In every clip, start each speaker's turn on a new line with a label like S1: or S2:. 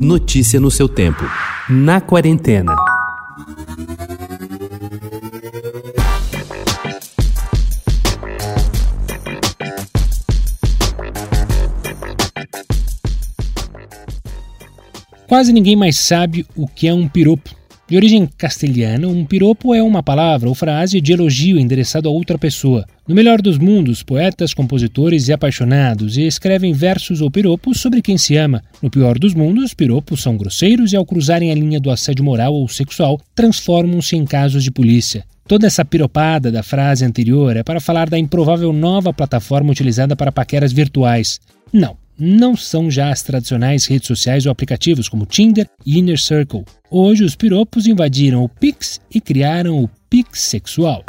S1: Notícia no seu tempo. Na quarentena.
S2: Quase ninguém mais sabe o que é um piropo. De origem castelhana, um piropo é uma palavra ou frase de elogio endereçado a outra pessoa. No melhor dos mundos, poetas, compositores e apaixonados escrevem versos ou piropos sobre quem se ama. No pior dos mundos, piropos são grosseiros e, ao cruzarem a linha do assédio moral ou sexual, transformam-se em casos de polícia. Toda essa piropada da frase anterior é para falar da improvável nova plataforma utilizada para paqueras virtuais. Não, não são já as tradicionais redes sociais ou aplicativos como Tinder e Inner Circle. Hoje, os piropos invadiram o Pix e criaram o Pix Sexual.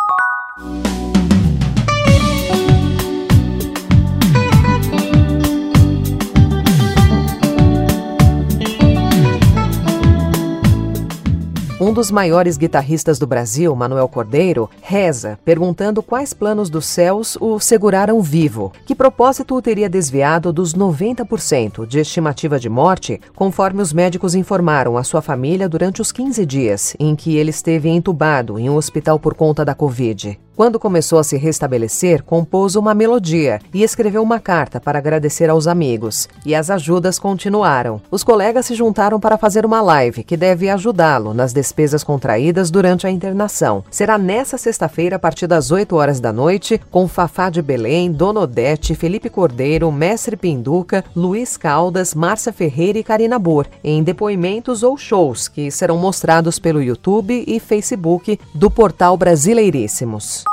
S3: Um dos maiores guitarristas do Brasil, Manuel Cordeiro, reza perguntando quais planos dos céus o seguraram vivo. Que propósito o teria desviado dos 90% de estimativa de morte, conforme os médicos informaram a sua família durante os 15 dias em que ele esteve entubado em um hospital por conta da Covid. Quando começou a se restabelecer, compôs uma melodia e escreveu uma carta para agradecer aos amigos. E as ajudas continuaram. Os colegas se juntaram para fazer uma live que deve ajudá-lo nas despesas contraídas durante a internação. Será nessa sexta-feira, a partir das 8 horas da noite, com Fafá de Belém, Dona Odete, Felipe Cordeiro, Mestre Pinduca, Luiz Caldas, Márcia Ferreira e Karina Bor, em depoimentos ou shows que serão mostrados pelo YouTube e Facebook do portal Brasileiríssimos.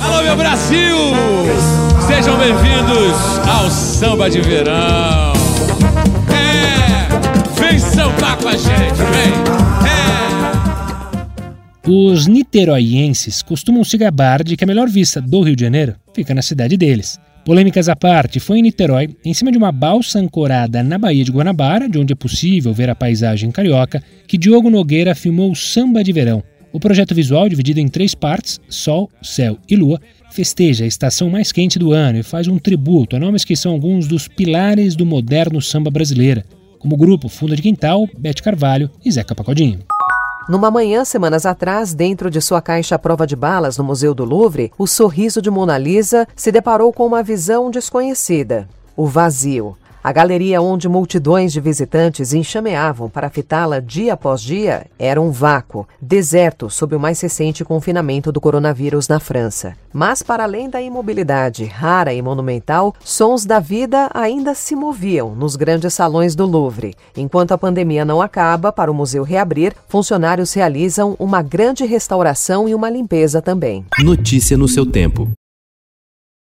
S4: Alô, meu Brasil! Sejam bem-vindos ao Samba de Verão. É, vem sambar com a gente, vem.
S2: É. Os niteroienses costumam se gabar de que a melhor vista do Rio de Janeiro fica na cidade deles. Polêmicas à parte, foi em Niterói, em cima de uma balsa ancorada na Baía de Guanabara, de onde é possível ver a paisagem carioca, que Diogo Nogueira filmou o Samba de Verão, o projeto visual, dividido em três partes, Sol, Céu e Lua, festeja a estação mais quente do ano e faz um tributo a nomes que são alguns dos pilares do moderno samba brasileira, como o grupo Fundo de Quintal, Bete Carvalho e Zeca Pacodinho.
S3: Numa manhã, semanas atrás, dentro de sua caixa prova de balas no Museu do Louvre, o sorriso de Mona Lisa se deparou com uma visão desconhecida: o vazio. A galeria onde multidões de visitantes enxameavam para fitá-la dia após dia era um vácuo, deserto sob o mais recente confinamento do coronavírus na França. Mas, para além da imobilidade rara e monumental, sons da vida ainda se moviam nos grandes salões do Louvre. Enquanto a pandemia não acaba, para o museu reabrir, funcionários realizam uma grande restauração e uma limpeza também.
S1: Notícia no seu tempo.